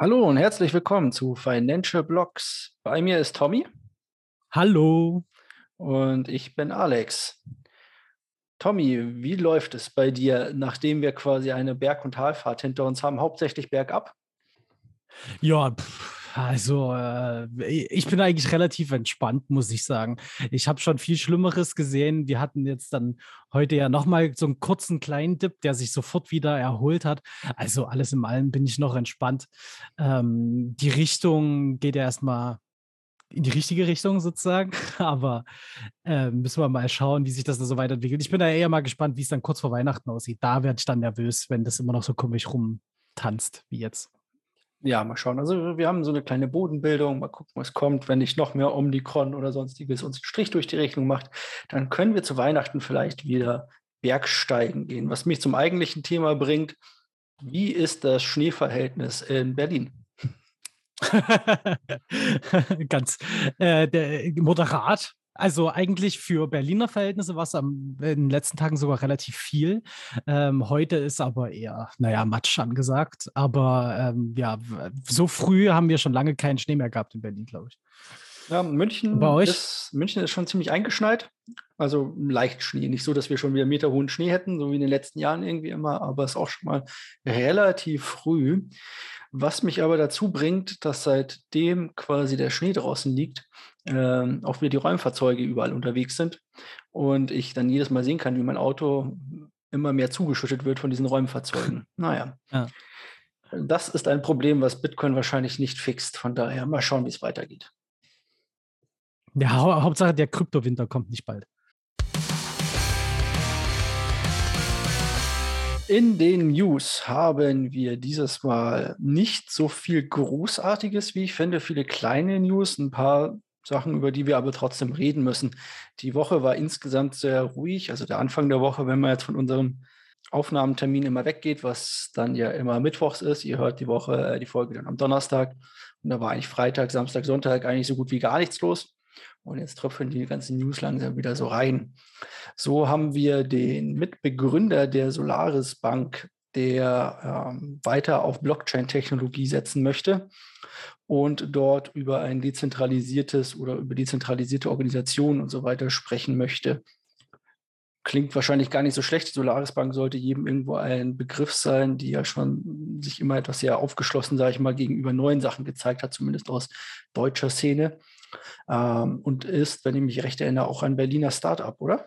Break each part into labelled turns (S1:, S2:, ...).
S1: Hallo und herzlich willkommen zu Financial Blocks. Bei mir ist Tommy.
S2: Hallo.
S1: Und ich bin Alex. Tommy, wie läuft es bei dir, nachdem wir quasi eine Berg- und Talfahrt hinter uns haben, hauptsächlich bergab?
S2: Ja, pff, also äh, ich bin eigentlich relativ entspannt, muss ich sagen. Ich habe schon viel Schlimmeres gesehen. Wir hatten jetzt dann heute ja nochmal so einen kurzen kleinen Dip, der sich sofort wieder erholt hat. Also alles in allem bin ich noch entspannt. Ähm, die Richtung geht ja erstmal in die richtige Richtung sozusagen. Aber äh, müssen wir mal schauen, wie sich das da so weiterentwickelt. Ich bin da eher mal gespannt, wie es dann kurz vor Weihnachten aussieht. Da werde ich dann nervös, wenn das immer noch so komisch rumtanzt wie jetzt.
S1: Ja, mal schauen. Also wir haben so eine kleine Bodenbildung. Mal gucken, was kommt. Wenn nicht noch mehr Omikron oder sonstiges uns einen Strich durch die Rechnung macht, dann können wir zu Weihnachten vielleicht wieder Bergsteigen gehen. Was mich zum eigentlichen Thema bringt, wie ist das Schneeverhältnis in Berlin?
S2: Ganz äh, der, moderat. Also eigentlich für Berliner Verhältnisse war es in den letzten Tagen sogar relativ viel. Ähm, heute ist aber eher, naja, Matsch angesagt. Aber ähm, ja, so früh haben wir schon lange keinen Schnee mehr gehabt in Berlin, glaube ich.
S1: Ja, München, Bei euch? Ist, München ist schon ziemlich eingeschneit. Also leicht Schnee. Nicht so, dass wir schon wieder meterhohen Schnee hätten, so wie in den letzten Jahren irgendwie immer, aber es ist auch schon mal relativ früh. Was mich aber dazu bringt, dass seitdem quasi der Schnee draußen liegt, äh, auch wieder die Räumfahrzeuge überall unterwegs sind und ich dann jedes Mal sehen kann, wie mein Auto immer mehr zugeschüttet wird von diesen Räumfahrzeugen. Naja. Ja. Das ist ein Problem, was Bitcoin wahrscheinlich nicht fixt. Von daher mal schauen, wie es weitergeht.
S2: Ja, hau Hauptsache der Kryptowinter kommt nicht bald.
S1: In den News haben wir dieses Mal nicht so viel Großartiges, wie ich finde, viele kleine News, ein paar Sachen, über die wir aber trotzdem reden müssen. Die Woche war insgesamt sehr ruhig, also der Anfang der Woche, wenn man jetzt von unserem Aufnahmetermin immer weggeht, was dann ja immer mittwochs ist. Ihr hört die Woche, äh, die Folge dann am Donnerstag. Und da war eigentlich Freitag, Samstag, Sonntag eigentlich so gut wie gar nichts los. Und jetzt tröpfeln die ganzen News langsam wieder so rein. So haben wir den Mitbegründer der Solaris Bank, der ähm, weiter auf Blockchain-Technologie setzen möchte und dort über ein dezentralisiertes oder über dezentralisierte Organisationen und so weiter sprechen möchte. Klingt wahrscheinlich gar nicht so schlecht. Solaris Bank sollte jedem irgendwo ein Begriff sein, die ja schon sich immer etwas sehr aufgeschlossen, sage ich mal, gegenüber neuen Sachen gezeigt hat, zumindest aus deutscher Szene. Ähm, und ist, wenn ich mich recht erinnere, auch ein Berliner Startup, oder?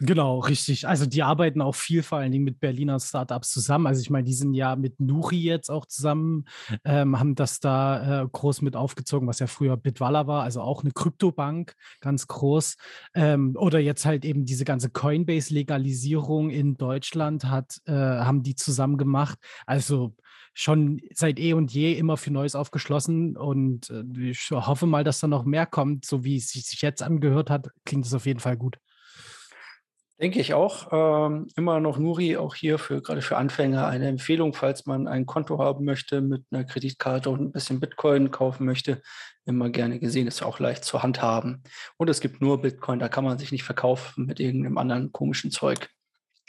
S2: Genau, richtig. Also die arbeiten auch viel vor allen Dingen mit Berliner Startups zusammen. Also ich meine, die sind ja mit Nuri jetzt auch zusammen, ähm, haben das da äh, groß mit aufgezogen, was ja früher Bitwala war, also auch eine Kryptobank, ganz groß. Ähm, oder jetzt halt eben diese ganze Coinbase-Legalisierung in Deutschland hat, äh, haben die zusammen gemacht. Also schon seit eh und je immer für Neues aufgeschlossen und äh, ich hoffe mal, dass da noch mehr kommt. So wie es sich jetzt angehört hat, klingt es auf jeden Fall gut.
S1: Denke ich auch. Ähm, immer noch Nuri, auch hier für gerade für Anfänger eine Empfehlung, falls man ein Konto haben möchte mit einer Kreditkarte und ein bisschen Bitcoin kaufen möchte. Immer gerne gesehen, ist auch leicht zu handhaben. Und es gibt nur Bitcoin, da kann man sich nicht verkaufen mit irgendeinem anderen komischen Zeug.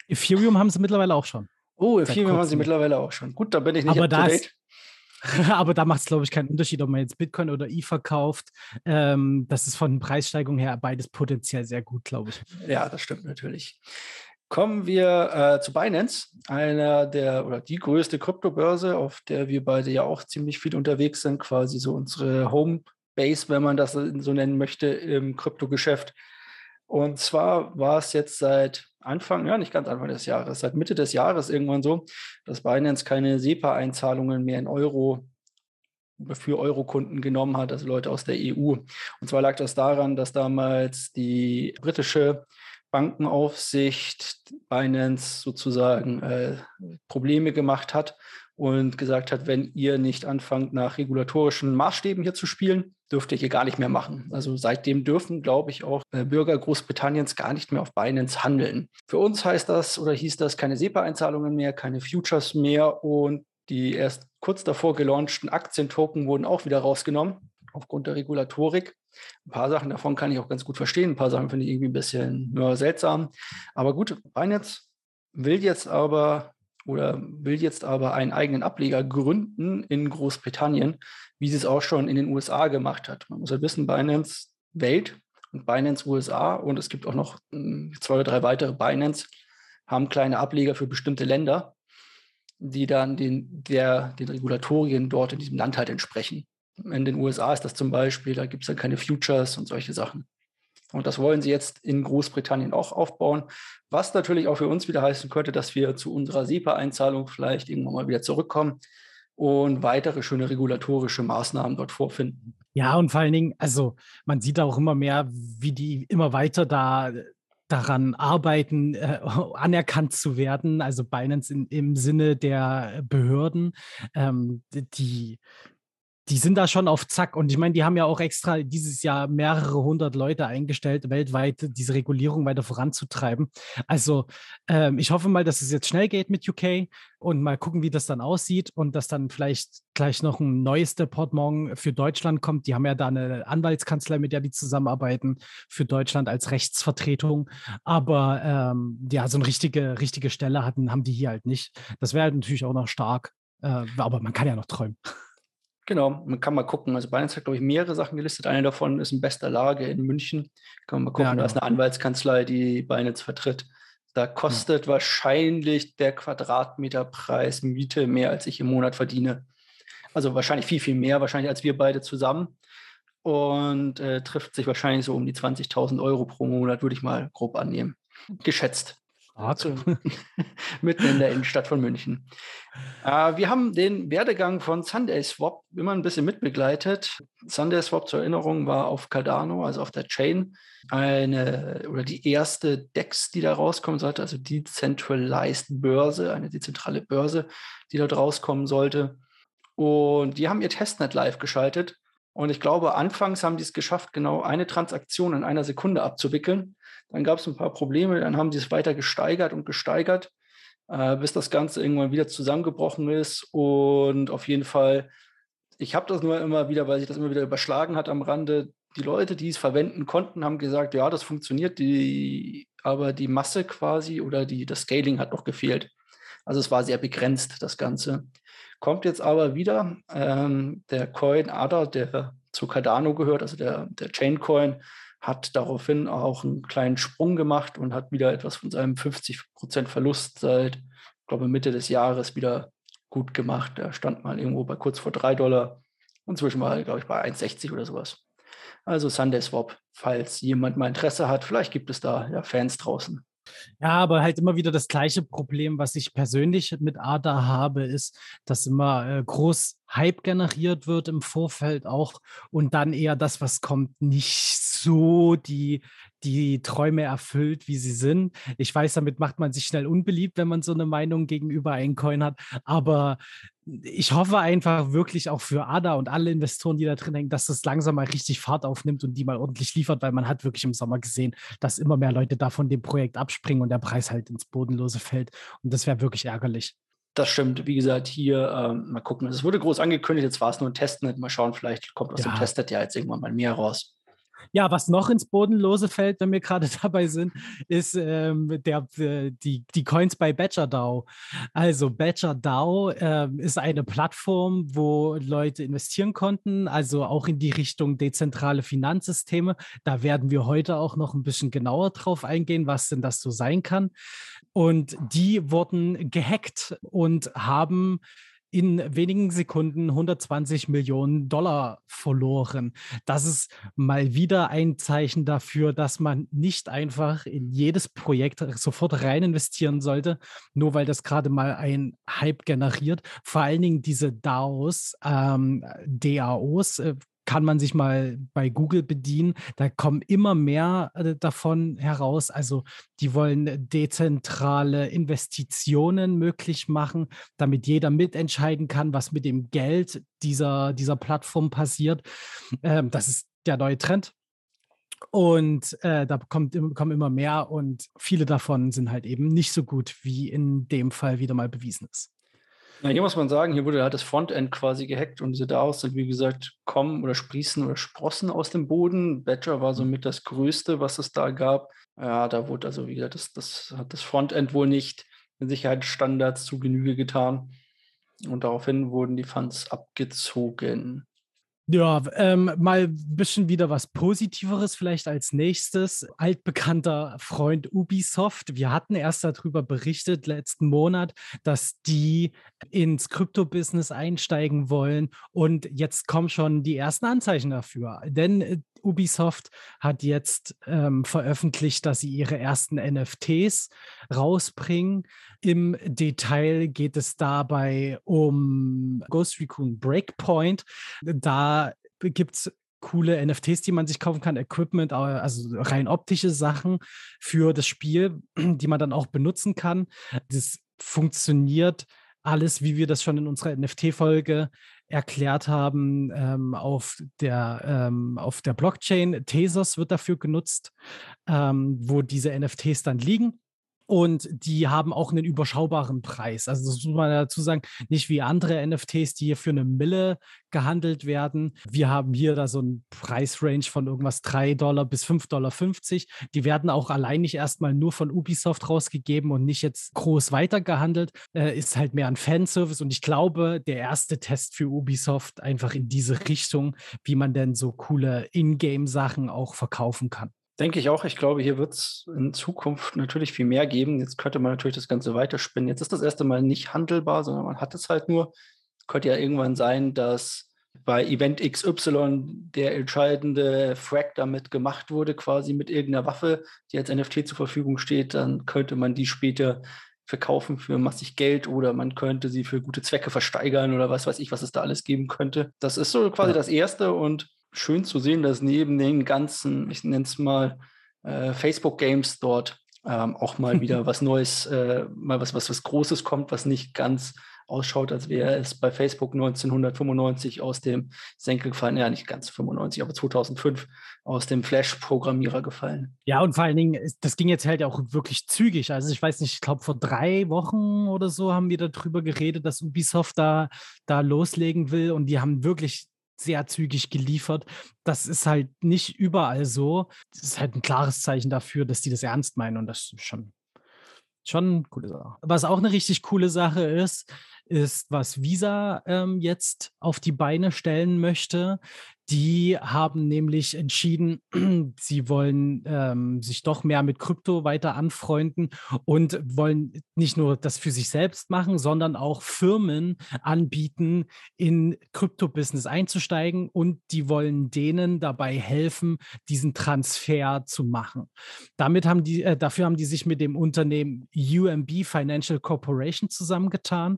S2: Ethereum haben sie mittlerweile auch schon.
S1: Oh, Ethereum haben sie mittlerweile auch schon. Gut, da bin ich nicht
S2: Aber up to date. Aber da macht es, glaube ich, keinen Unterschied, ob man jetzt Bitcoin oder Ether kauft. Ähm, das ist von Preissteigerung her beides potenziell sehr gut, glaube ich.
S1: Ja, das stimmt natürlich. Kommen wir äh, zu Binance, einer der oder die größte Kryptobörse, auf der wir beide ja auch ziemlich viel unterwegs sind, quasi so unsere Homebase, wenn man das so nennen möchte, im Kryptogeschäft. Und zwar war es jetzt seit Anfang, ja, nicht ganz Anfang des Jahres, seit Mitte des Jahres irgendwann so, dass Binance keine SEPA-Einzahlungen mehr in Euro für Euro-Kunden genommen hat, also Leute aus der EU. Und zwar lag das daran, dass damals die britische Bankenaufsicht Binance sozusagen äh, Probleme gemacht hat und gesagt hat, wenn ihr nicht anfangt, nach regulatorischen Maßstäben hier zu spielen, dürft ihr hier gar nicht mehr machen. Also seitdem dürfen, glaube ich, auch äh, Bürger Großbritanniens gar nicht mehr auf Binance handeln. Für uns heißt das oder hieß das keine SEPA-Einzahlungen mehr, keine Futures mehr und die erst kurz davor gelaunchten Aktientoken wurden auch wieder rausgenommen aufgrund der Regulatorik. Ein paar Sachen davon kann ich auch ganz gut verstehen, ein paar Sachen finde ich irgendwie ein bisschen ja, seltsam. Aber gut, Binance will jetzt aber oder will jetzt aber einen eigenen Ableger gründen in Großbritannien, wie sie es auch schon in den USA gemacht hat. Man muss ja wissen, Binance Welt und Binance USA und es gibt auch noch hm, zwei oder drei weitere Binance, haben kleine Ableger für bestimmte Länder, die dann den, der, den Regulatorien dort in diesem Land halt entsprechen. In den USA ist das zum Beispiel, da gibt es dann keine Futures und solche Sachen. Und das wollen sie jetzt in Großbritannien auch aufbauen, was natürlich auch für uns wieder heißen könnte, dass wir zu unserer SEPA-Einzahlung vielleicht irgendwann mal wieder zurückkommen und weitere schöne regulatorische Maßnahmen dort vorfinden.
S2: Ja, und vor allen Dingen, also man sieht auch immer mehr, wie die immer weiter da daran arbeiten, äh, anerkannt zu werden, also Binance in, im Sinne der Behörden, ähm, die die sind da schon auf Zack. Und ich meine, die haben ja auch extra dieses Jahr mehrere hundert Leute eingestellt, weltweit diese Regulierung weiter voranzutreiben. Also ähm, ich hoffe mal, dass es jetzt schnell geht mit UK und mal gucken, wie das dann aussieht und dass dann vielleicht gleich noch ein neues Deportement für Deutschland kommt. Die haben ja da eine Anwaltskanzlei, mit der die zusammenarbeiten für Deutschland als Rechtsvertretung. Aber ähm, ja, so eine richtige, richtige Stelle hatten, haben die hier halt nicht. Das wäre halt natürlich auch noch stark. Äh, aber man kann ja noch träumen.
S1: Genau, man kann mal gucken. Also Binance hat, glaube ich, mehrere Sachen gelistet. Eine davon ist in bester Lage in München. Kann man mal gucken, ja, genau. da ist genau. eine Anwaltskanzlei, die Binance vertritt. Da kostet ja. wahrscheinlich der Quadratmeterpreis Miete mehr, als ich im Monat verdiene. Also wahrscheinlich viel, viel mehr, wahrscheinlich als wir beide zusammen. Und äh, trifft sich wahrscheinlich so um die 20.000 Euro pro Monat, würde ich mal grob annehmen. Geschätzt. Also, mitten in der Innenstadt von München. Äh, wir haben den Werdegang von Sunday Swap immer ein bisschen mitbegleitet. Sunday Swap zur Erinnerung war auf Cardano, also auf der Chain, eine oder die erste DEX, die da rauskommen sollte, also Decentralized Börse, eine dezentrale Börse, die dort rauskommen sollte. Und die haben ihr Testnet live geschaltet. Und ich glaube, anfangs haben die es geschafft, genau eine Transaktion in einer Sekunde abzuwickeln. Dann gab es ein paar Probleme, dann haben die es weiter gesteigert und gesteigert, äh, bis das Ganze irgendwann wieder zusammengebrochen ist. Und auf jeden Fall, ich habe das nur immer wieder, weil sich das immer wieder überschlagen hat am Rande. Die Leute, die es verwenden konnten, haben gesagt, ja, das funktioniert, die, aber die Masse quasi oder die, das Scaling hat noch gefehlt. Also es war sehr begrenzt, das Ganze. Kommt jetzt aber wieder ähm, der Coin ADA, der zu Cardano gehört, also der, der Chain Coin, hat daraufhin auch einen kleinen Sprung gemacht und hat wieder etwas von seinem 50% Verlust seit, glaube, Mitte des Jahres wieder gut gemacht. Er stand mal irgendwo bei kurz vor 3 Dollar. Inzwischen war er, glaube ich, bei 1,60 oder sowas. Also Sunday Swap, falls jemand mal Interesse hat, vielleicht gibt es da ja Fans draußen.
S2: Ja, aber halt immer wieder das gleiche Problem, was ich persönlich mit ADA habe, ist, dass immer äh, groß Hype generiert wird im Vorfeld auch und dann eher das, was kommt, nicht so die, die Träume erfüllt, wie sie sind. Ich weiß, damit macht man sich schnell unbeliebt, wenn man so eine Meinung gegenüber einem Coin hat, aber ich hoffe einfach wirklich auch für ADA und alle Investoren, die da drin hängen, dass das langsam mal richtig Fahrt aufnimmt und die mal ordentlich liefert, weil man hat wirklich im Sommer gesehen, dass immer mehr Leute da von dem Projekt abspringen und der Preis halt ins Bodenlose fällt. Und das wäre wirklich ärgerlich.
S1: Das stimmt. Wie gesagt, hier ähm, mal gucken. Es wurde groß angekündigt, jetzt war es nur ein Testnet. Mal schauen, vielleicht kommt aus ja. dem Testnet ja jetzt irgendwann mal mehr raus.
S2: Ja, was noch ins Bodenlose fällt, wenn wir gerade dabei sind, ist ähm, der, äh, die, die Coins bei BadgerDAO. Also BadgerDAO äh, ist eine Plattform, wo Leute investieren konnten, also auch in die Richtung dezentrale Finanzsysteme. Da werden wir heute auch noch ein bisschen genauer drauf eingehen, was denn das so sein kann. Und die wurden gehackt und haben in wenigen Sekunden 120 Millionen Dollar verloren. Das ist mal wieder ein Zeichen dafür, dass man nicht einfach in jedes Projekt sofort rein investieren sollte, nur weil das gerade mal ein Hype generiert. Vor allen Dingen diese DAOs, ähm, DAOs, äh, kann man sich mal bei Google bedienen. Da kommen immer mehr äh, davon heraus. Also die wollen dezentrale Investitionen möglich machen, damit jeder mitentscheiden kann, was mit dem Geld dieser, dieser Plattform passiert. Ähm, das ist der neue Trend. Und äh, da kommt, kommen immer mehr und viele davon sind halt eben nicht so gut, wie in dem Fall wieder mal bewiesen ist.
S1: Na, hier muss man sagen, hier wurde halt das Frontend quasi gehackt und diese DAOs sind, wie gesagt, kommen oder sprießen oder sprossen aus dem Boden. Badger war somit das Größte, was es da gab. Ja, da wurde also, wie gesagt, das, das hat das Frontend wohl nicht Sicherheitsstandards zu Genüge getan. Und daraufhin wurden die Funds abgezogen.
S2: Ja, ähm, mal ein bisschen wieder was Positiveres vielleicht als nächstes. Altbekannter Freund Ubisoft. Wir hatten erst darüber berichtet letzten Monat, dass die ins Krypto-Business einsteigen wollen. Und jetzt kommen schon die ersten Anzeichen dafür. Denn äh, Ubisoft hat jetzt ähm, veröffentlicht, dass sie ihre ersten NFTs rausbringen. Im Detail geht es dabei um Ghost Recon Breakpoint. Da gibt es coole NFTs, die man sich kaufen kann, Equipment, also rein optische Sachen für das Spiel, die man dann auch benutzen kann. Das funktioniert alles, wie wir das schon in unserer NFT-Folge erklärt haben, ähm, auf, der, ähm, auf der Blockchain. Tezos wird dafür genutzt, ähm, wo diese NFTs dann liegen. Und die haben auch einen überschaubaren Preis. Also das muss man dazu sagen, nicht wie andere NFTs, die hier für eine Mille gehandelt werden. Wir haben hier da so einen Preisrange von irgendwas 3 Dollar bis 5,50 Dollar. Die werden auch allein nicht erstmal nur von Ubisoft rausgegeben und nicht jetzt groß weitergehandelt. Äh, ist halt mehr ein Fanservice. Und ich glaube, der erste Test für Ubisoft einfach in diese Richtung, wie man denn so coole Ingame-Sachen auch verkaufen kann.
S1: Denke ich auch. Ich glaube, hier wird es in Zukunft natürlich viel mehr geben. Jetzt könnte man natürlich das Ganze weiterspinnen. Jetzt ist das erste Mal nicht handelbar, sondern man hat es halt nur. Könnte ja irgendwann sein, dass bei Event XY der entscheidende Frag damit gemacht wurde, quasi mit irgendeiner Waffe, die als NFT zur Verfügung steht. Dann könnte man die später verkaufen für massig Geld oder man könnte sie für gute Zwecke versteigern oder was weiß ich, was es da alles geben könnte. Das ist so quasi ja. das Erste und schön zu sehen, dass neben den ganzen, ich nenne es mal, äh, Facebook-Games dort ähm, auch mal wieder was Neues, äh, mal was, was, was Großes kommt, was nicht ganz ausschaut, als wäre es bei Facebook 1995 aus dem Senkel gefallen, ja nicht ganz 95, aber 2005 aus dem Flash-Programmierer gefallen.
S2: Ja, und vor allen Dingen, das ging jetzt halt auch wirklich zügig. Also ich weiß nicht, ich glaube vor drei Wochen oder so haben wir darüber geredet, dass Ubisoft da, da loslegen will und die haben wirklich sehr zügig geliefert. Das ist halt nicht überall so. Das ist halt ein klares Zeichen dafür, dass die das ernst meinen und das ist schon, schon eine coole Sache. Was auch eine richtig coole Sache ist, ist, was Visa ähm, jetzt auf die Beine stellen möchte. Die haben nämlich entschieden, sie wollen ähm, sich doch mehr mit Krypto weiter anfreunden und wollen nicht nur das für sich selbst machen, sondern auch Firmen anbieten, in Krypto-Business einzusteigen und die wollen denen dabei helfen, diesen Transfer zu machen. Damit haben die, äh, dafür haben die sich mit dem Unternehmen UMB Financial Corporation zusammengetan,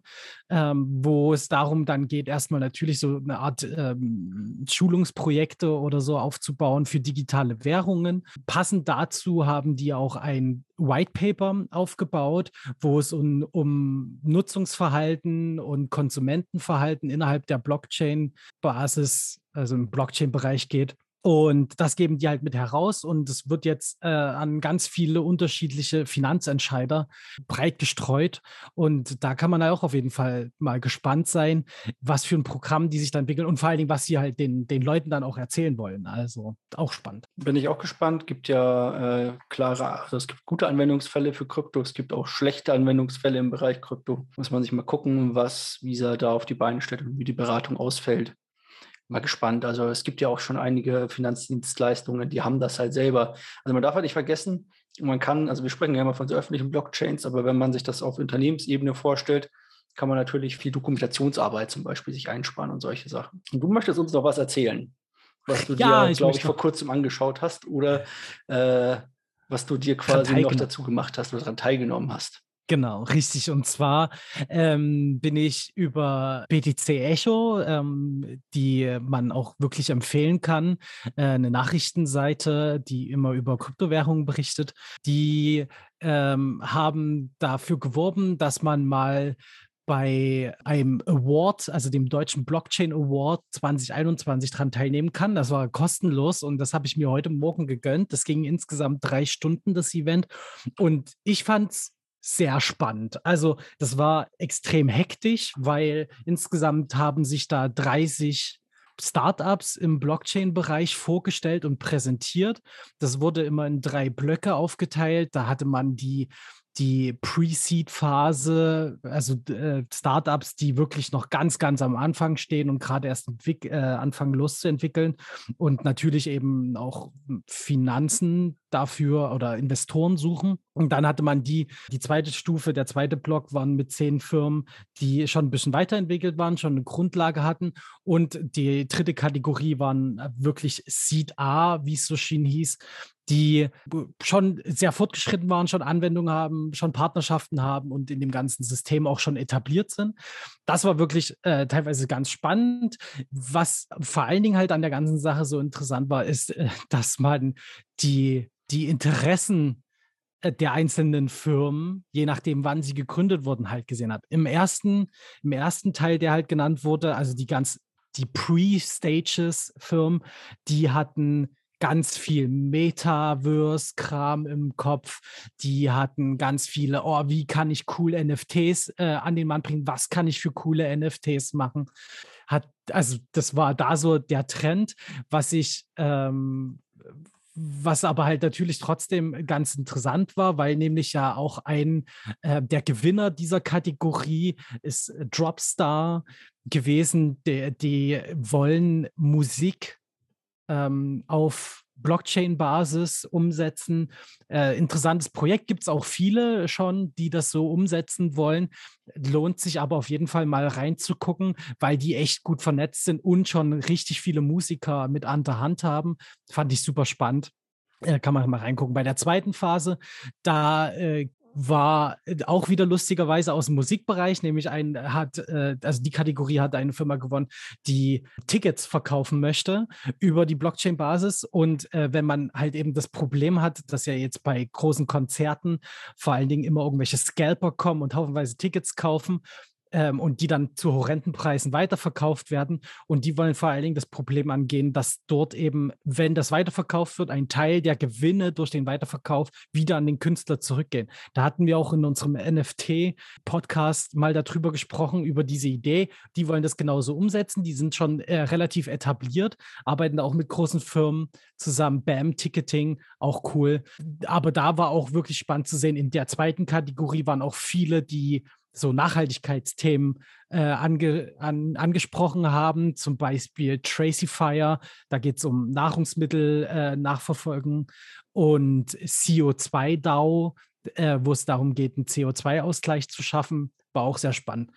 S2: ähm, wo es darum dann geht, erstmal natürlich so eine Art ähm, Schulung Schulungsprojekte oder so aufzubauen für digitale Währungen. Passend dazu haben die auch ein White Paper aufgebaut, wo es um, um Nutzungsverhalten und Konsumentenverhalten innerhalb der Blockchain-Basis, also im Blockchain-Bereich geht. Und das geben die halt mit heraus und es wird jetzt äh, an ganz viele unterschiedliche Finanzentscheider breit gestreut. Und da kann man auch auf jeden Fall mal gespannt sein, was für ein Programm die sich dann entwickeln und vor allen Dingen, was sie halt den, den Leuten dann auch erzählen wollen. Also auch spannend.
S1: Bin ich auch gespannt. Gibt ja äh, klare, also es gibt gute Anwendungsfälle für Krypto, es gibt auch schlechte Anwendungsfälle im Bereich Krypto. Muss man sich mal gucken, was Visa da auf die Beine stellt und wie die Beratung ausfällt mal gespannt. Also es gibt ja auch schon einige Finanzdienstleistungen, die haben das halt selber. Also man darf halt nicht vergessen, man kann, also wir sprechen ja immer von so öffentlichen Blockchains, aber wenn man sich das auf Unternehmensebene vorstellt, kann man natürlich viel Dokumentationsarbeit zum Beispiel sich einsparen und solche Sachen. Und du möchtest uns noch was erzählen, was du ja, dir, glaube ich, vor kurzem angeschaut hast oder äh, was du dir quasi noch dazu gemacht hast oder daran teilgenommen hast.
S2: Genau, richtig. Und zwar ähm, bin ich über BTC Echo, ähm, die man auch wirklich empfehlen kann, äh, eine Nachrichtenseite, die immer über Kryptowährungen berichtet. Die ähm, haben dafür geworben, dass man mal bei einem Award, also dem deutschen Blockchain Award 2021 dran teilnehmen kann. Das war kostenlos und das habe ich mir heute Morgen gegönnt. Das ging insgesamt drei Stunden, das Event. Und ich fand es sehr spannend. Also das war extrem hektisch, weil insgesamt haben sich da 30 Startups im Blockchain-Bereich vorgestellt und präsentiert. Das wurde immer in drei Blöcke aufgeteilt. Da hatte man die die Pre-Seed-Phase, also äh, Startups, die wirklich noch ganz, ganz am Anfang stehen und gerade erst äh, anfangen loszuentwickeln und natürlich eben auch Finanzen dafür oder Investoren suchen. Und dann hatte man die, die zweite Stufe, der zweite Block waren mit zehn Firmen, die schon ein bisschen weiterentwickelt waren, schon eine Grundlage hatten. Und die dritte Kategorie waren wirklich Seed A, wie es so schön hieß, die schon sehr fortgeschritten waren, schon Anwendungen haben, schon Partnerschaften haben und in dem ganzen System auch schon etabliert sind. Das war wirklich äh, teilweise ganz spannend. Was vor allen Dingen halt an der ganzen Sache so interessant war, ist, äh, dass man die, die Interessen äh, der einzelnen Firmen, je nachdem, wann sie gegründet wurden, halt gesehen hat. Im ersten, im ersten Teil, der halt genannt wurde, also die ganz, die Pre-Stages-Firmen, die hatten ganz viel Metaverse-Kram im Kopf. Die hatten ganz viele, oh, wie kann ich coole NFTs äh, an den Mann bringen? Was kann ich für coole NFTs machen? Hat, also das war da so der Trend, was ich, ähm, was aber halt natürlich trotzdem ganz interessant war, weil nämlich ja auch ein äh, der Gewinner dieser Kategorie ist Dropstar gewesen. Die, die wollen Musik ähm, auf Blockchain-Basis umsetzen. Äh, interessantes Projekt gibt es auch viele schon, die das so umsetzen wollen. Lohnt sich aber auf jeden Fall mal reinzugucken, weil die echt gut vernetzt sind und schon richtig viele Musiker mit an der Hand haben. Fand ich super spannend. Äh, kann man mal reingucken. Bei der zweiten Phase, da äh, war äh, auch wieder lustigerweise aus dem Musikbereich, nämlich ein hat, äh, also die Kategorie hat eine Firma gewonnen, die Tickets verkaufen möchte über die Blockchain-Basis. Und äh, wenn man halt eben das Problem hat, dass ja jetzt bei großen Konzerten vor allen Dingen immer irgendwelche Scalper kommen und haufenweise Tickets kaufen, ähm, und die dann zu horrenden Preisen weiterverkauft werden. Und die wollen vor allen Dingen das Problem angehen, dass dort eben, wenn das weiterverkauft wird, ein Teil der Gewinne durch den Weiterverkauf wieder an den Künstler zurückgehen. Da hatten wir auch in unserem NFT-Podcast mal darüber gesprochen, über diese Idee. Die wollen das genauso umsetzen. Die sind schon äh, relativ etabliert, arbeiten auch mit großen Firmen zusammen. BAM Ticketing, auch cool. Aber da war auch wirklich spannend zu sehen. In der zweiten Kategorie waren auch viele, die so Nachhaltigkeitsthemen äh, ange, an, angesprochen haben, zum Beispiel Tracifier, da geht es um Nahrungsmittel äh, nachverfolgen und CO2-DAO, äh, wo es darum geht, einen CO2-Ausgleich zu schaffen, war auch sehr spannend.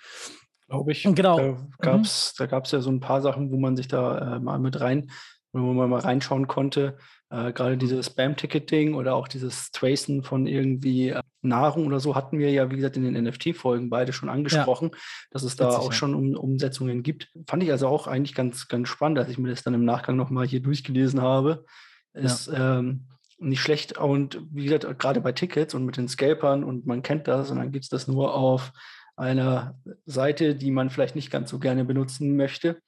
S1: Glaube ich. Genau. Da gab es mhm. ja so ein paar Sachen, wo man sich da äh, mal mit rein, wo man mal reinschauen konnte. Äh, Gerade dieses Spam-Ticketing oder auch dieses Tracen von irgendwie Nahrung oder so hatten wir ja, wie gesagt, in den NFT-Folgen beide schon angesprochen, ja. dass es da Witzig, auch ja. schon um, Umsetzungen gibt. Fand ich also auch eigentlich ganz, ganz spannend, als ich mir das dann im Nachgang nochmal hier durchgelesen habe. Ist ja. ähm, nicht schlecht. Und wie gesagt, gerade bei Tickets und mit den Scalpern und man kennt das und dann gibt es das nur auf einer Seite, die man vielleicht nicht ganz so gerne benutzen möchte,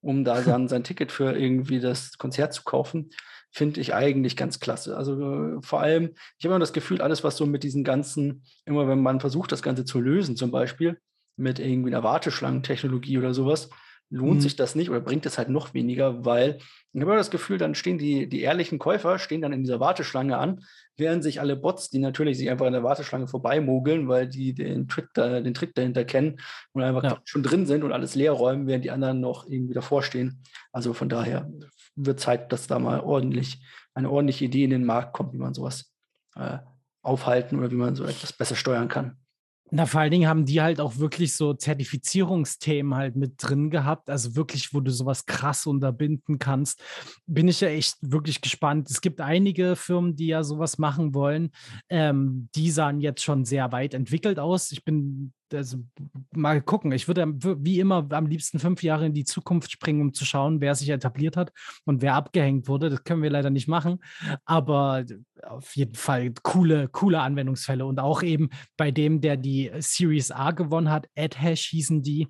S1: um da dann sein Ticket für irgendwie das Konzert zu kaufen finde ich eigentlich ganz klasse. Also äh, vor allem, ich habe immer das Gefühl, alles, was so mit diesen ganzen, immer wenn man versucht, das Ganze zu lösen, zum Beispiel mit irgendwie einer Warteschlangentechnologie oder sowas, lohnt mhm. sich das nicht oder bringt es halt noch weniger, weil ich habe immer das Gefühl, dann stehen die, die ehrlichen Käufer, stehen dann in dieser Warteschlange an, während sich alle Bots, die natürlich sich einfach in der Warteschlange vorbeimogeln, weil die den Trick, da, den Trick dahinter kennen und einfach ja. schon drin sind und alles leer räumen, während die anderen noch irgendwie davor stehen. Also von daher wird Zeit, dass da mal ordentlich eine ordentliche Idee in den Markt kommt, wie man sowas äh, aufhalten oder wie man so etwas besser steuern kann.
S2: Na, vor allen Dingen haben die halt auch wirklich so Zertifizierungsthemen halt mit drin gehabt. Also wirklich, wo du sowas krass unterbinden kannst. Bin ich ja echt wirklich gespannt. Es gibt einige Firmen, die ja sowas machen wollen. Ähm, die sahen jetzt schon sehr weit entwickelt aus. Ich bin also mal gucken. Ich würde wie immer am liebsten fünf Jahre in die Zukunft springen, um zu schauen, wer sich etabliert hat und wer abgehängt wurde. Das können wir leider nicht machen. Aber auf jeden Fall coole, coole Anwendungsfälle. Und auch eben bei dem, der die Series A gewonnen hat, AdHash hießen die,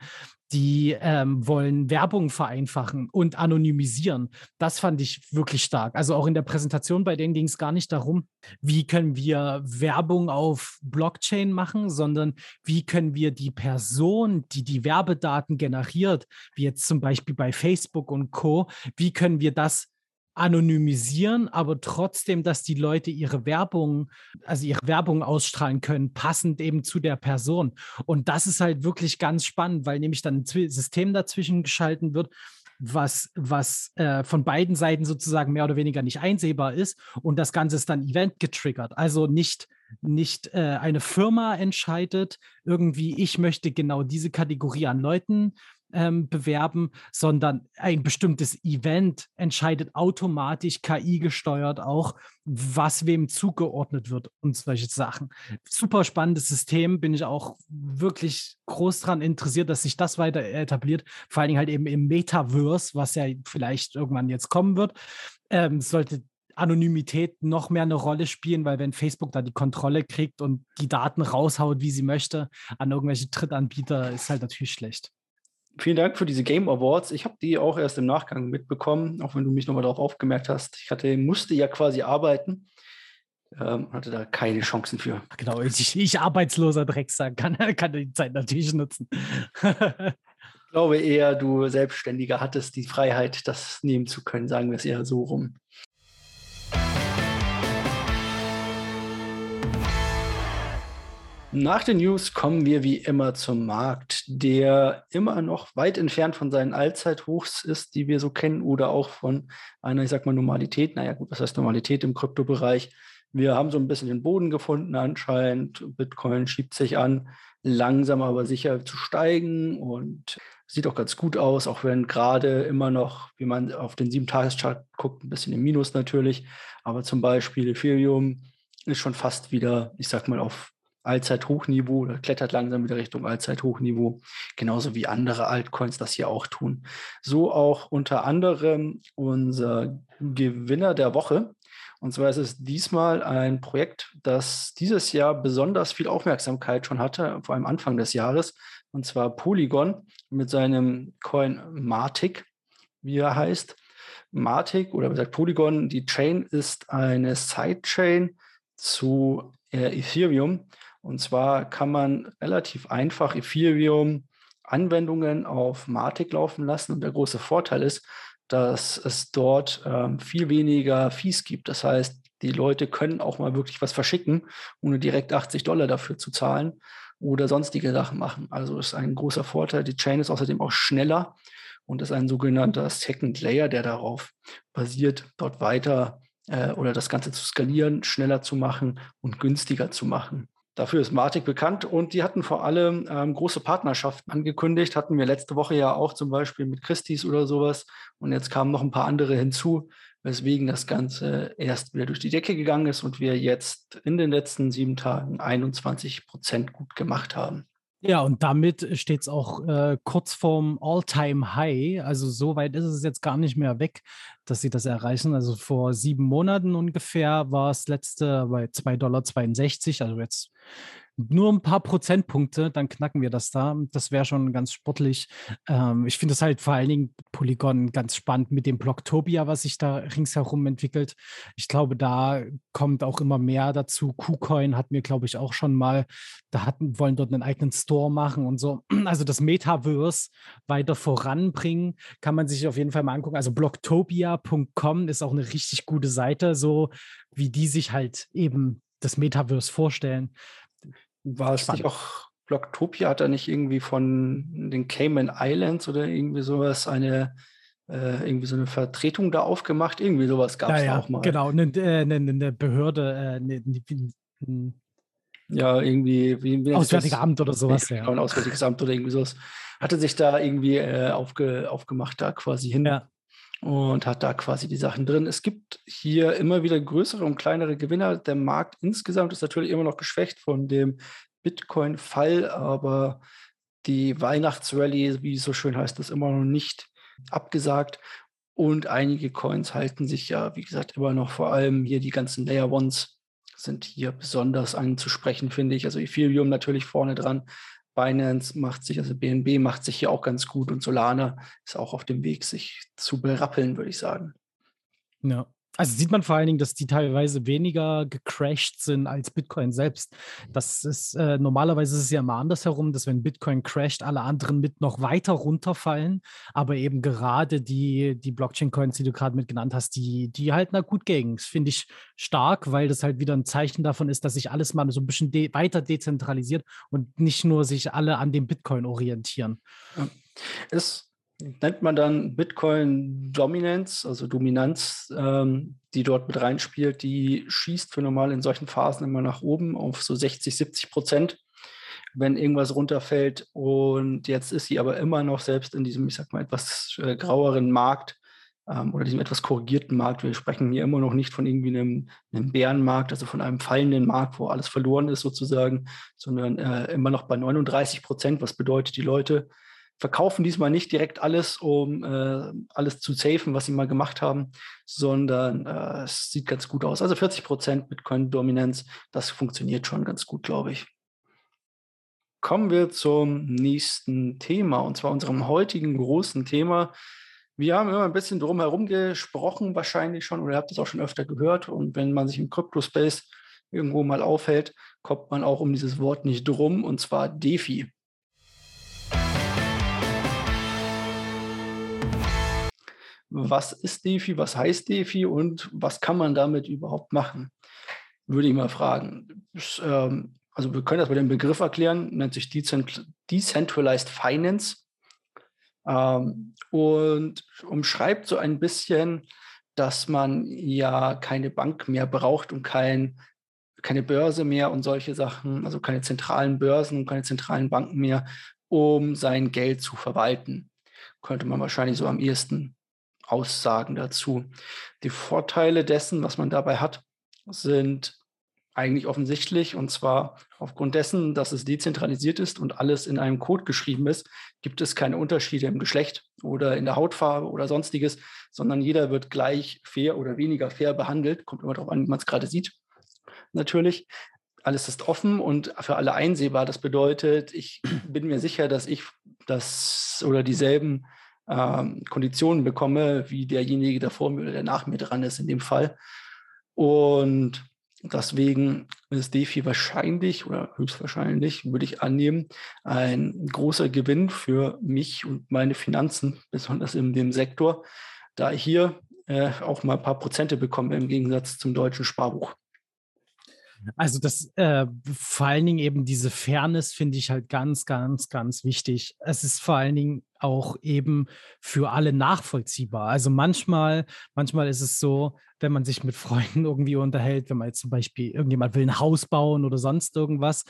S2: die ähm, wollen Werbung vereinfachen und anonymisieren. Das fand ich wirklich stark. Also auch in der Präsentation bei denen ging es gar nicht darum, wie können wir Werbung auf Blockchain machen, sondern wie können wir die Person, die die Werbedaten generiert, wie jetzt zum Beispiel bei Facebook und Co., wie können wir das anonymisieren, aber trotzdem, dass die Leute ihre Werbung, also ihre Werbung ausstrahlen können, passend eben zu der Person. Und das ist halt wirklich ganz spannend, weil nämlich dann ein System dazwischen geschalten wird, was, was äh, von beiden Seiten sozusagen mehr oder weniger nicht einsehbar ist. Und das Ganze ist dann Event getriggert. Also nicht, nicht äh, eine Firma entscheidet, irgendwie, ich möchte genau diese Kategorie an Leuten ähm, bewerben, sondern ein bestimmtes Event entscheidet automatisch KI gesteuert auch, was wem zugeordnet wird und solche Sachen. Super spannendes System, bin ich auch wirklich groß daran interessiert, dass sich das weiter etabliert, vor allen Dingen halt eben im Metaverse, was ja vielleicht irgendwann jetzt kommen wird. Ähm, sollte Anonymität noch mehr eine Rolle spielen, weil wenn Facebook da die Kontrolle kriegt und die Daten raushaut, wie sie möchte, an irgendwelche Drittanbieter, ist halt natürlich schlecht
S1: vielen Dank für diese Game Awards. Ich habe die auch erst im Nachgang mitbekommen, auch wenn du mich nochmal darauf aufgemerkt hast. Ich hatte, musste ja quasi arbeiten. Ähm, hatte da keine Chancen für.
S2: Genau, ich, ich arbeitsloser Drecksack kann, kann die Zeit natürlich nutzen.
S1: ich glaube eher, du Selbstständiger hattest die Freiheit, das nehmen zu können, sagen wir es eher so rum. Nach den News kommen wir wie immer zum Markt, der immer noch weit entfernt von seinen Allzeithochs ist, die wir so kennen, oder auch von einer, ich sag mal, Normalität. Naja, gut, was heißt Normalität im Kryptobereich? Wir haben so ein bisschen den Boden gefunden anscheinend. Bitcoin schiebt sich an, langsam aber sicher zu steigen und sieht auch ganz gut aus, auch wenn gerade immer noch, wie man auf den 7-Tages-Chart guckt, ein bisschen im Minus natürlich. Aber zum Beispiel Ethereum ist schon fast wieder, ich sag mal, auf Allzeithochniveau oder klettert langsam wieder Richtung Allzeithochniveau, genauso wie andere Altcoins das hier auch tun. So auch unter anderem unser Gewinner der Woche. Und zwar ist es diesmal ein Projekt, das dieses Jahr besonders viel Aufmerksamkeit schon hatte, vor allem Anfang des Jahres, und zwar Polygon mit seinem Coin Matic, wie er heißt. Matic oder wie gesagt Polygon, die Chain ist eine Sidechain zu äh, Ethereum und zwar kann man relativ einfach Ethereum-Anwendungen auf Matic laufen lassen. Und der große Vorteil ist, dass es dort ähm, viel weniger Fees gibt. Das heißt, die Leute können auch mal wirklich was verschicken, ohne direkt 80 Dollar dafür zu zahlen oder sonstige Sachen machen. Also ist ein großer Vorteil. Die Chain ist außerdem auch schneller und ist ein sogenannter Second Layer, der darauf basiert, dort weiter äh, oder das Ganze zu skalieren, schneller zu machen und günstiger zu machen. Dafür ist Matic bekannt und die hatten vor allem ähm, große Partnerschaften angekündigt. Hatten wir letzte Woche ja auch zum Beispiel mit Christie's oder sowas. Und jetzt kamen noch ein paar andere hinzu, weswegen das Ganze erst wieder durch die Decke gegangen ist und wir jetzt in den letzten sieben Tagen 21 Prozent gut gemacht haben.
S2: Ja, und damit steht es auch äh, kurz vorm All-Time-High. Also so weit ist es jetzt gar nicht mehr weg, dass sie das erreichen. Also vor sieben Monaten ungefähr war es letzte bei 2,62 Dollar. Also jetzt nur ein paar Prozentpunkte, dann knacken wir das da. Das wäre schon ganz sportlich. Ähm, ich finde es halt vor allen Dingen Polygon ganz spannend mit dem Blocktopia, was sich da ringsherum entwickelt. Ich glaube, da kommt auch immer mehr dazu. KuCoin hat mir, glaube ich, auch schon mal, da hatten, wollen dort einen eigenen Store machen und so. Also das Metaverse weiter voranbringen, kann man sich auf jeden Fall mal angucken. Also blocktopia.com ist auch eine richtig gute Seite, so wie die sich halt eben das Metaverse vorstellen.
S1: War es nicht auch Blocktopia? Hat er nicht irgendwie von den Cayman Islands oder irgendwie sowas eine äh, irgendwie so eine Vertretung da aufgemacht? Irgendwie sowas gab es ja, ja, auch mal.
S2: Genau, eine, eine, eine Behörde, äh, eine,
S1: eine, ja, irgendwie
S2: wie, wie Auswärtiges Amt oder sowas.
S1: Ja, genau, ein Auswärtiges Amt oder irgendwie sowas. Hatte sich da irgendwie äh, aufge, aufgemacht, da quasi hin. Ja. Und hat da quasi die Sachen drin. Es gibt hier immer wieder größere und kleinere Gewinner. Der Markt insgesamt ist natürlich immer noch geschwächt von dem Bitcoin-Fall, aber die Weihnachtsrallye, wie so schön heißt, ist immer noch nicht abgesagt. Und einige Coins halten sich ja, wie gesagt, immer noch vor allem hier die ganzen Layer Ones sind hier besonders anzusprechen, finde ich. Also Ethereum natürlich vorne dran. Binance macht sich, also BNB macht sich hier auch ganz gut und Solana ist auch auf dem Weg, sich zu berappeln, würde ich sagen.
S2: Ja. Also sieht man vor allen Dingen, dass die teilweise weniger gecrashed sind als Bitcoin selbst. Das ist äh, normalerweise ist es ja immer andersherum, dass wenn Bitcoin crasht, alle anderen mit noch weiter runterfallen. Aber eben gerade die, die Blockchain-Coins, die du gerade mit genannt hast, die, die halten da gut gegen. Das finde ich stark, weil das halt wieder ein Zeichen davon ist, dass sich alles mal so ein bisschen de weiter dezentralisiert und nicht nur sich alle an dem Bitcoin orientieren.
S1: Ja. Es nennt man dann Bitcoin Dominance, also Dominanz, ähm, die dort mit reinspielt, die schießt für normal in solchen Phasen immer nach oben auf so 60, 70 Prozent, wenn irgendwas runterfällt. Und jetzt ist sie aber immer noch selbst in diesem, ich sag mal, etwas äh, graueren Markt ähm, oder diesem etwas korrigierten Markt. Wir sprechen hier immer noch nicht von irgendwie einem, einem Bärenmarkt, also von einem fallenden Markt, wo alles verloren ist sozusagen, sondern äh, immer noch bei 39 Prozent, was bedeutet, die Leute verkaufen diesmal nicht direkt alles, um äh, alles zu safen, was sie mal gemacht haben, sondern äh, es sieht ganz gut aus. Also 40 Prozent Bitcoin-Dominanz, das funktioniert schon ganz gut, glaube ich. Kommen wir zum nächsten Thema und zwar unserem heutigen großen Thema. Wir haben immer ein bisschen drum herum gesprochen, wahrscheinlich schon, oder ihr habt es auch schon öfter gehört. Und wenn man sich im Crypto-Space irgendwo mal aufhält, kommt man auch um dieses Wort nicht drum, und zwar DeFi. Was ist DeFi, was heißt DeFi und was kann man damit überhaupt machen? Würde ich mal fragen. Ähm, also wir können das mit dem Begriff erklären, nennt sich Decentralized Finance ähm, und umschreibt so ein bisschen, dass man ja keine Bank mehr braucht und kein, keine Börse mehr und solche Sachen, also keine zentralen Börsen und keine zentralen Banken mehr, um sein Geld zu verwalten. Könnte man wahrscheinlich so am ehesten Aussagen dazu. Die Vorteile dessen, was man dabei hat, sind eigentlich offensichtlich. Und zwar aufgrund dessen, dass es dezentralisiert ist und alles in einem Code geschrieben ist, gibt es keine Unterschiede im Geschlecht oder in der Hautfarbe oder sonstiges, sondern jeder wird gleich fair oder weniger fair behandelt. Kommt immer darauf an, wie man es gerade sieht. Natürlich. Alles ist offen und für alle einsehbar. Das bedeutet, ich bin mir sicher, dass ich das oder dieselben ähm, Konditionen bekomme, wie derjenige, der vor mir oder der nach mir dran ist in dem Fall. Und deswegen ist DeFi wahrscheinlich oder höchstwahrscheinlich, würde ich annehmen, ein großer Gewinn für mich und meine Finanzen, besonders in dem Sektor, da ich hier äh, auch mal ein paar Prozente bekomme im Gegensatz zum deutschen Sparbuch.
S2: Also das äh, vor allen Dingen eben diese Fairness finde ich halt ganz, ganz, ganz wichtig. Es ist vor allen Dingen auch eben für alle nachvollziehbar. Also manchmal, manchmal ist es so, wenn man sich mit Freunden irgendwie unterhält, wenn man jetzt zum Beispiel irgendjemand will ein Haus bauen oder sonst irgendwas,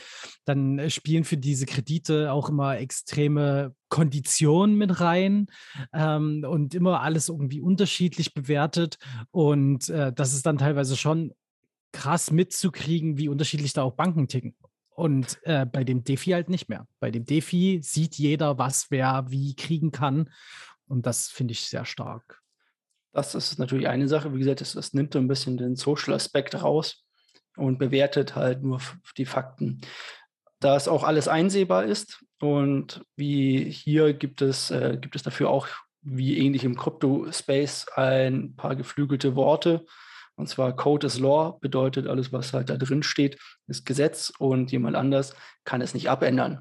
S2: dann äh, spielen für diese Kredite auch immer extreme Konditionen mit rein ähm, und immer alles irgendwie unterschiedlich bewertet. Und äh, das ist dann teilweise schon krass mitzukriegen, wie unterschiedlich da auch Banken ticken. Und äh, bei dem Defi halt nicht mehr. Bei dem Defi sieht jeder, was wer wie kriegen kann. Und das finde ich sehr stark.
S1: Das ist natürlich eine Sache. Wie gesagt, das, nimmt so ein bisschen den Social-Aspekt raus und bewertet halt nur die Fakten. Da es auch alles einsehbar ist und wie hier gibt es, äh, gibt es dafür auch, wie ähnlich im Krypto-Space, ein paar geflügelte Worte, und zwar Code is Law bedeutet, alles, was halt da drin steht, ist Gesetz und jemand anders kann es nicht abändern.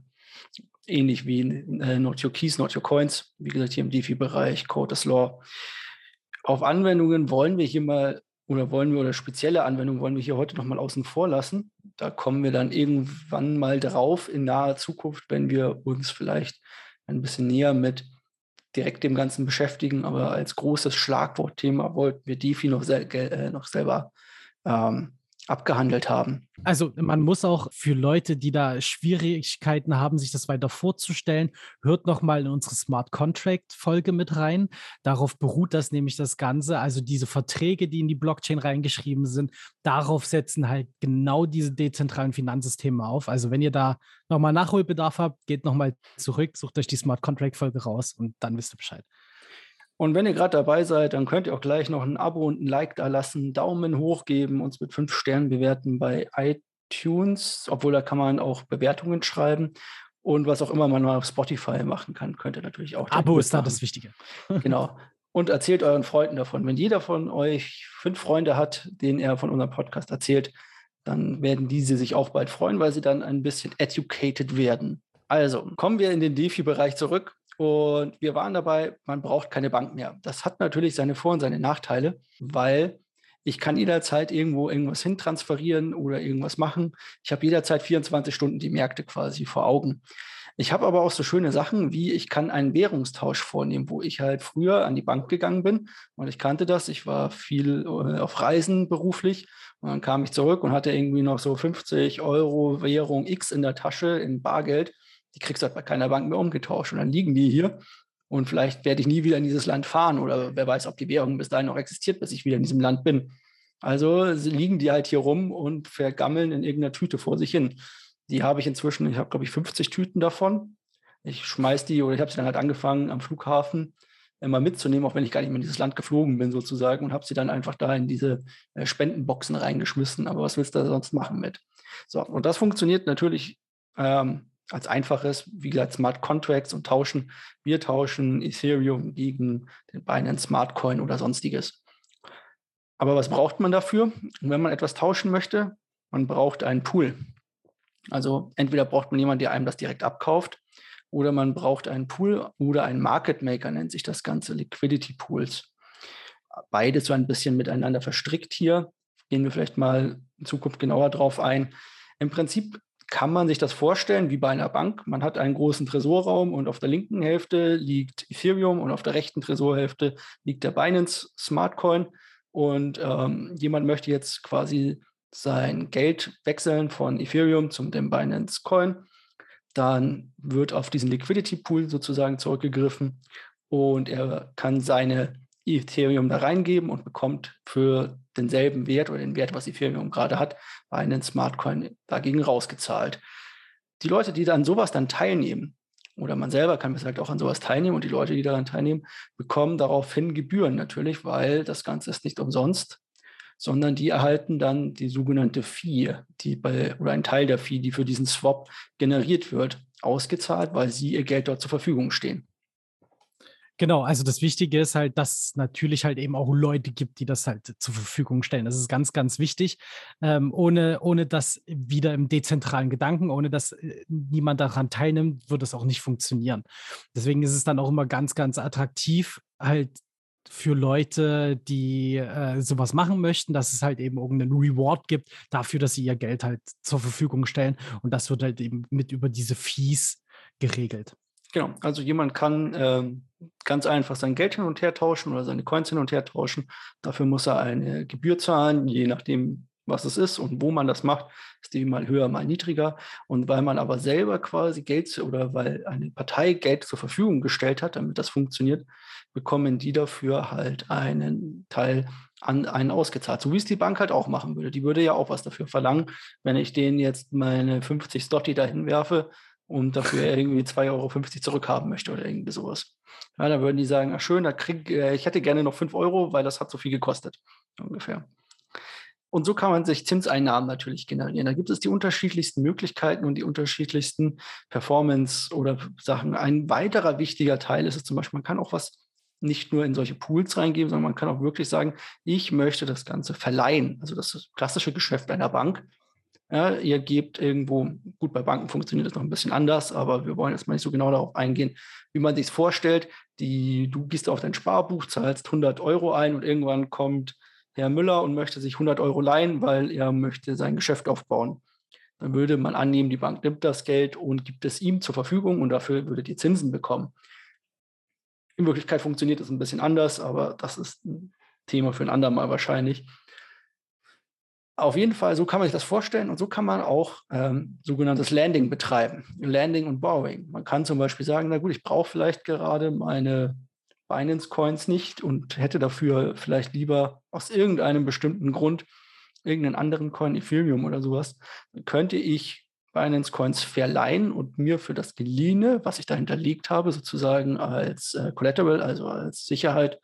S1: Ähnlich wie äh, Not Your Keys, Not Your Coins, wie gesagt, hier im DeFi-Bereich, Code is Law. Auf Anwendungen wollen wir hier mal oder wollen wir oder spezielle Anwendungen wollen wir hier heute nochmal außen vor lassen. Da kommen wir dann irgendwann mal drauf in naher Zukunft, wenn wir uns vielleicht ein bisschen näher mit direkt dem Ganzen beschäftigen, aber als großes Schlagwortthema wollten wir DeFi noch, sel äh, noch selber ähm, abgehandelt haben.
S2: Also man muss auch für Leute, die da Schwierigkeiten haben, sich das weiter vorzustellen, hört nochmal in unsere Smart Contract Folge mit rein. Darauf beruht das nämlich das Ganze. Also diese Verträge, die in die Blockchain reingeschrieben sind, darauf setzen halt genau diese dezentralen Finanzsysteme auf. Also wenn ihr da nochmal Nachholbedarf habt, geht nochmal zurück, sucht euch die Smart Contract Folge raus und dann wisst ihr Bescheid.
S1: Und wenn ihr gerade dabei seid, dann könnt ihr auch gleich noch ein Abo und ein Like da lassen, Daumen hoch geben, uns mit fünf Sternen bewerten bei iTunes, obwohl da kann man auch Bewertungen schreiben. Und was auch immer man mal auf Spotify machen kann, könnt ihr natürlich auch.
S2: Abo ist da das Wichtige.
S1: genau. und erzählt euren Freunden davon. Wenn jeder von euch fünf Freunde hat, denen er von unserem Podcast erzählt, dann werden diese sich auch bald freuen, weil sie dann ein bisschen educated werden. Also kommen wir in den DeFi-Bereich zurück und wir waren dabei, man braucht keine Bank mehr. Das hat natürlich seine Vor- und seine Nachteile, weil ich kann jederzeit irgendwo irgendwas hintransferieren oder irgendwas machen. Ich habe jederzeit 24 Stunden die Märkte quasi vor Augen. Ich habe aber auch so schöne Sachen, wie ich kann einen Währungstausch vornehmen, wo ich halt früher an die Bank gegangen bin und ich kannte das. Ich war viel äh, auf Reisen beruflich und dann kam ich zurück und hatte irgendwie noch so 50 Euro Währung X in der Tasche in Bargeld. Die kriegst du halt bei keiner Bank mehr umgetauscht und dann liegen die hier und vielleicht werde ich nie wieder in dieses Land fahren oder wer weiß, ob die Währung bis dahin noch existiert, bis ich wieder in diesem Land bin. Also liegen die halt hier rum und vergammeln in irgendeiner Tüte vor sich hin. Die habe ich inzwischen, ich habe glaube ich 50 Tüten davon. Ich schmeiß die oder ich habe sie dann halt angefangen am Flughafen immer mitzunehmen, auch wenn ich gar nicht mehr in dieses Land geflogen bin sozusagen und habe sie dann einfach da in diese äh, Spendenboxen reingeschmissen. Aber was willst du da sonst machen mit? So, und das funktioniert natürlich ähm, als einfaches, wie gesagt, Smart Contracts und tauschen. Wir tauschen Ethereum gegen den Binance Smart Coin oder sonstiges. Aber was braucht man dafür? wenn man etwas tauschen möchte, man braucht einen Pool. Also entweder braucht man jemanden, der einem das direkt abkauft, oder man braucht einen Pool oder einen Market Maker, nennt sich das Ganze, Liquidity Pools. Beides so ein bisschen miteinander verstrickt hier. Gehen wir vielleicht mal in Zukunft genauer drauf ein. Im Prinzip kann man sich das vorstellen wie bei einer Bank. Man hat einen großen Tresorraum und auf der linken Hälfte liegt Ethereum und auf der rechten Tresorhälfte liegt der Binance Smart Coin. Und ähm, jemand möchte jetzt quasi sein Geld wechseln von Ethereum zum dem Binance Coin, dann wird auf diesen Liquidity Pool sozusagen zurückgegriffen und er kann seine Ethereum da reingeben und bekommt für denselben Wert oder den Wert, was Ethereum gerade hat, bei einem Smartcoin dagegen rausgezahlt. Die Leute, die dann sowas dann teilnehmen, oder man selber kann vielleicht auch an sowas teilnehmen und die Leute, die daran teilnehmen, bekommen daraufhin Gebühren natürlich, weil das Ganze ist nicht umsonst, sondern die erhalten dann die sogenannte Fee, die bei, oder ein Teil der Fee, die für diesen Swap generiert wird, ausgezahlt, weil sie ihr Geld dort zur Verfügung stehen.
S2: Genau, also das Wichtige ist halt, dass es natürlich halt eben auch Leute gibt, die das halt zur Verfügung stellen. Das ist ganz, ganz wichtig. Ähm, ohne, ohne das wieder im dezentralen Gedanken, ohne dass äh, niemand daran teilnimmt, wird es auch nicht funktionieren. Deswegen ist es dann auch immer ganz, ganz attraktiv, halt für Leute, die äh, sowas machen möchten, dass es halt eben irgendeinen Reward gibt dafür, dass sie ihr Geld halt zur Verfügung stellen. Und das wird halt eben mit über diese Fees geregelt.
S1: Genau, also jemand kann ähm, ganz einfach sein Geld hin und her tauschen oder seine Coins hin und her tauschen. Dafür muss er eine Gebühr zahlen, je nachdem, was es ist und wo man das macht, ist die mal höher, mal niedriger. Und weil man aber selber quasi Geld oder weil eine Partei Geld zur Verfügung gestellt hat, damit das funktioniert, bekommen die dafür halt einen Teil an einen ausgezahlt. So wie es die Bank halt auch machen würde. Die würde ja auch was dafür verlangen, wenn ich denen jetzt meine 50 Stotti dahin werfe und dafür irgendwie 2,50 Euro zurückhaben möchte oder irgendwie sowas. Ja, dann würden die sagen, ach schön, da krieg, äh, ich hätte gerne noch 5 Euro, weil das hat so viel gekostet. Ungefähr. Und so kann man sich Zinseinnahmen natürlich generieren. Da gibt es die unterschiedlichsten Möglichkeiten und die unterschiedlichsten Performance oder Sachen. Ein weiterer wichtiger Teil ist es zum Beispiel, man kann auch was nicht nur in solche Pools reingeben, sondern man kann auch wirklich sagen, ich möchte das Ganze verleihen. Also das klassische Geschäft einer Bank. Ja, ihr gebt irgendwo, gut, bei Banken funktioniert das noch ein bisschen anders, aber wir wollen jetzt mal nicht so genau darauf eingehen, wie man sich vorstellt. Die, du gehst auf dein Sparbuch, zahlst 100 Euro ein und irgendwann kommt Herr Müller und möchte sich 100 Euro leihen, weil er möchte sein Geschäft aufbauen. Dann würde man annehmen, die Bank nimmt das Geld und gibt es ihm zur Verfügung und dafür würde die Zinsen bekommen. In Wirklichkeit funktioniert es ein bisschen anders, aber das ist ein Thema für ein andermal wahrscheinlich. Auf jeden Fall, so kann man sich das vorstellen und so kann man auch ähm, sogenanntes Landing betreiben. Landing und Borrowing. Man kann zum Beispiel sagen, na gut, ich brauche vielleicht gerade meine Binance Coins nicht und hätte dafür vielleicht lieber aus irgendeinem bestimmten Grund irgendeinen anderen Coin, Ethereum oder sowas, dann könnte ich Binance Coins verleihen und mir für das Geliehene, was ich da hinterlegt habe, sozusagen als äh, Collateral, also als Sicherheit,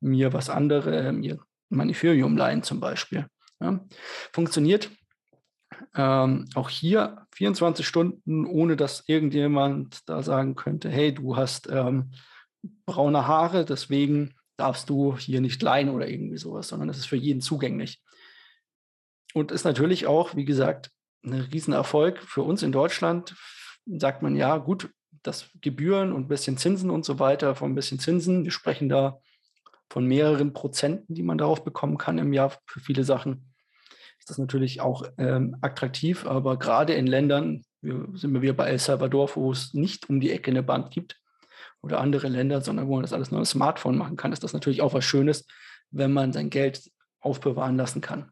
S1: mir was andere, mir mein Ethereum leihen zum Beispiel. Ja. Funktioniert ähm, auch hier 24 Stunden, ohne dass irgendjemand da sagen könnte, hey, du hast ähm, braune Haare, deswegen darfst du hier nicht leihen oder irgendwie sowas, sondern es ist für jeden zugänglich. Und ist natürlich auch, wie gesagt, ein Riesenerfolg für uns in Deutschland. Sagt man ja, gut, das Gebühren und ein bisschen Zinsen und so weiter, von ein bisschen Zinsen. Wir sprechen da von mehreren Prozenten, die man darauf bekommen kann im Jahr für viele Sachen. Ist das natürlich auch ähm, attraktiv, aber gerade in Ländern, wir sind wir bei El Salvador, wo es nicht um die Ecke eine Bank gibt oder andere Länder, sondern wo man das alles nur am Smartphone machen kann, ist das natürlich auch was Schönes, wenn man sein Geld aufbewahren lassen kann.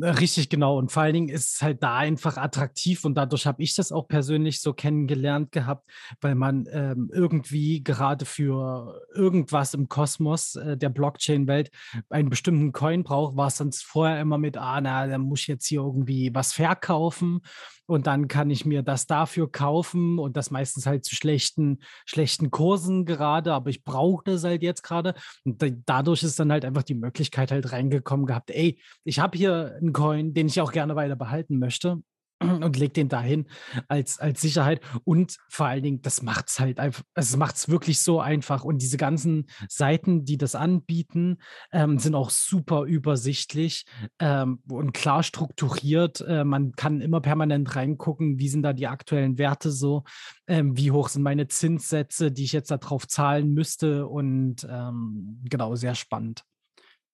S2: Äh, richtig, genau. Und vor allen Dingen ist es halt da einfach attraktiv und dadurch habe ich das auch persönlich so kennengelernt gehabt, weil man ähm, irgendwie gerade für irgendwas im Kosmos äh, der Blockchain-Welt einen bestimmten Coin braucht, war es sonst vorher immer mit, ah, na, da muss ich jetzt hier irgendwie was verkaufen und dann kann ich mir das dafür kaufen und das meistens halt zu schlechten, schlechten Kursen gerade, aber ich brauche das halt jetzt gerade. Und dadurch ist dann halt einfach die Möglichkeit halt reingekommen gehabt, ey, ich habe hier einen Coin, den ich auch gerne weiter behalten möchte und legt den dahin als, als Sicherheit. Und vor allen Dingen, das macht es halt einfach, es macht es wirklich so einfach. Und diese ganzen Seiten, die das anbieten, ähm, sind auch super übersichtlich ähm, und klar strukturiert. Äh, man kann immer permanent reingucken, wie sind da die aktuellen Werte so, ähm, wie hoch sind meine Zinssätze, die ich jetzt darauf zahlen müsste. Und ähm, genau, sehr spannend.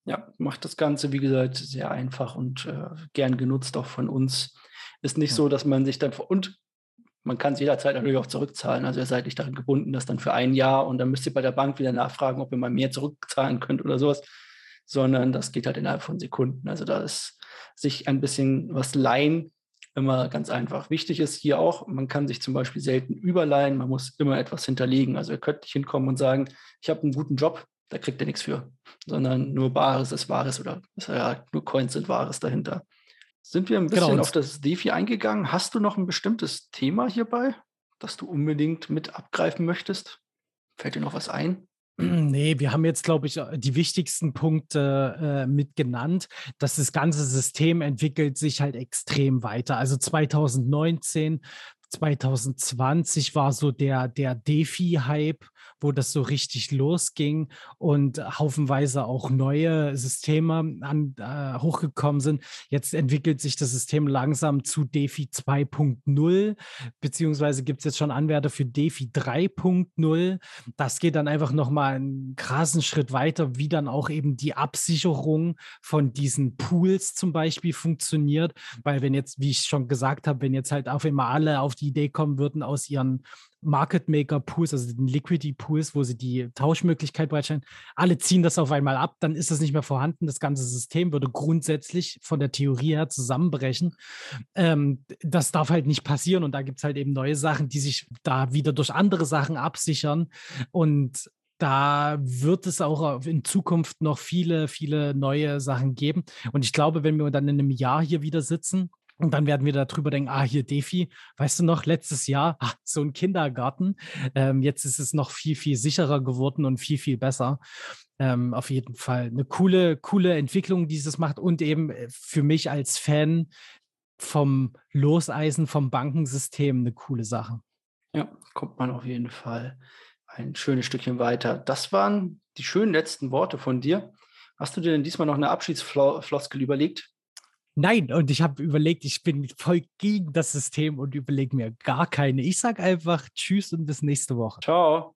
S1: Ja, macht das Ganze, wie gesagt, sehr einfach und äh, gern genutzt auch von uns. Ist nicht so, dass man sich dann und man kann es jederzeit natürlich auch zurückzahlen. Also ihr seid nicht daran gebunden, das dann für ein Jahr und dann müsst ihr bei der Bank wieder nachfragen, ob ihr mal mehr zurückzahlen könnt oder sowas, sondern das geht halt innerhalb von Sekunden. Also da ist sich ein bisschen was leihen immer ganz einfach. Wichtig ist hier auch, man kann sich zum Beispiel selten überleihen, man muss immer etwas hinterlegen. Also ihr könnt nicht hinkommen und sagen, ich habe einen guten Job, da kriegt ihr nichts für, sondern nur Bares ist Wahres oder ja, nur Coins sind Wahres dahinter. Sind wir ein genau, bisschen genau. auf das DeFi eingegangen? Hast du noch ein bestimmtes Thema hierbei, das du unbedingt mit abgreifen möchtest? Fällt dir noch was ein?
S2: Nee, wir haben jetzt, glaube ich, die wichtigsten Punkte äh, mit genannt. Dass das ganze System entwickelt sich halt extrem weiter. Also 2019 2020 war so der, der DeFi-Hype, wo das so richtig losging und haufenweise auch neue Systeme an, äh, hochgekommen sind. Jetzt entwickelt sich das System langsam zu DeFi 2.0, beziehungsweise gibt es jetzt schon Anwärter für DeFi 3.0. Das geht dann einfach nochmal einen krassen Schritt weiter, wie dann auch eben die Absicherung von diesen Pools zum Beispiel funktioniert. Weil wenn jetzt, wie ich schon gesagt habe, wenn jetzt halt auf einmal alle auf die Idee kommen würden, aus ihren Market Maker Pools, also den Liquidity Pools, wo sie die Tauschmöglichkeit bereitstellen, alle ziehen das auf einmal ab, dann ist das nicht mehr vorhanden. Das ganze System würde grundsätzlich von der Theorie her zusammenbrechen. Ähm, das darf halt nicht passieren und da gibt es halt eben neue Sachen, die sich da wieder durch andere Sachen absichern und da wird es auch in Zukunft noch viele, viele neue Sachen geben. Und ich glaube, wenn wir dann in einem Jahr hier wieder sitzen, und dann werden wir darüber denken, ah, hier Defi, weißt du noch, letztes Jahr, ah, so ein Kindergarten. Ähm, jetzt ist es noch viel, viel sicherer geworden und viel, viel besser. Ähm, auf jeden Fall eine coole, coole Entwicklung, die es macht und eben äh, für mich als Fan vom Loseisen, vom Bankensystem eine coole Sache.
S1: Ja, kommt man auf jeden Fall ein schönes Stückchen weiter. Das waren die schönen letzten Worte von dir. Hast du dir denn diesmal noch eine Abschiedsfloskel überlegt?
S2: Nein, und ich habe überlegt, ich bin voll gegen das System und überlege mir gar keine. Ich sage einfach Tschüss und bis nächste Woche.
S1: Ciao.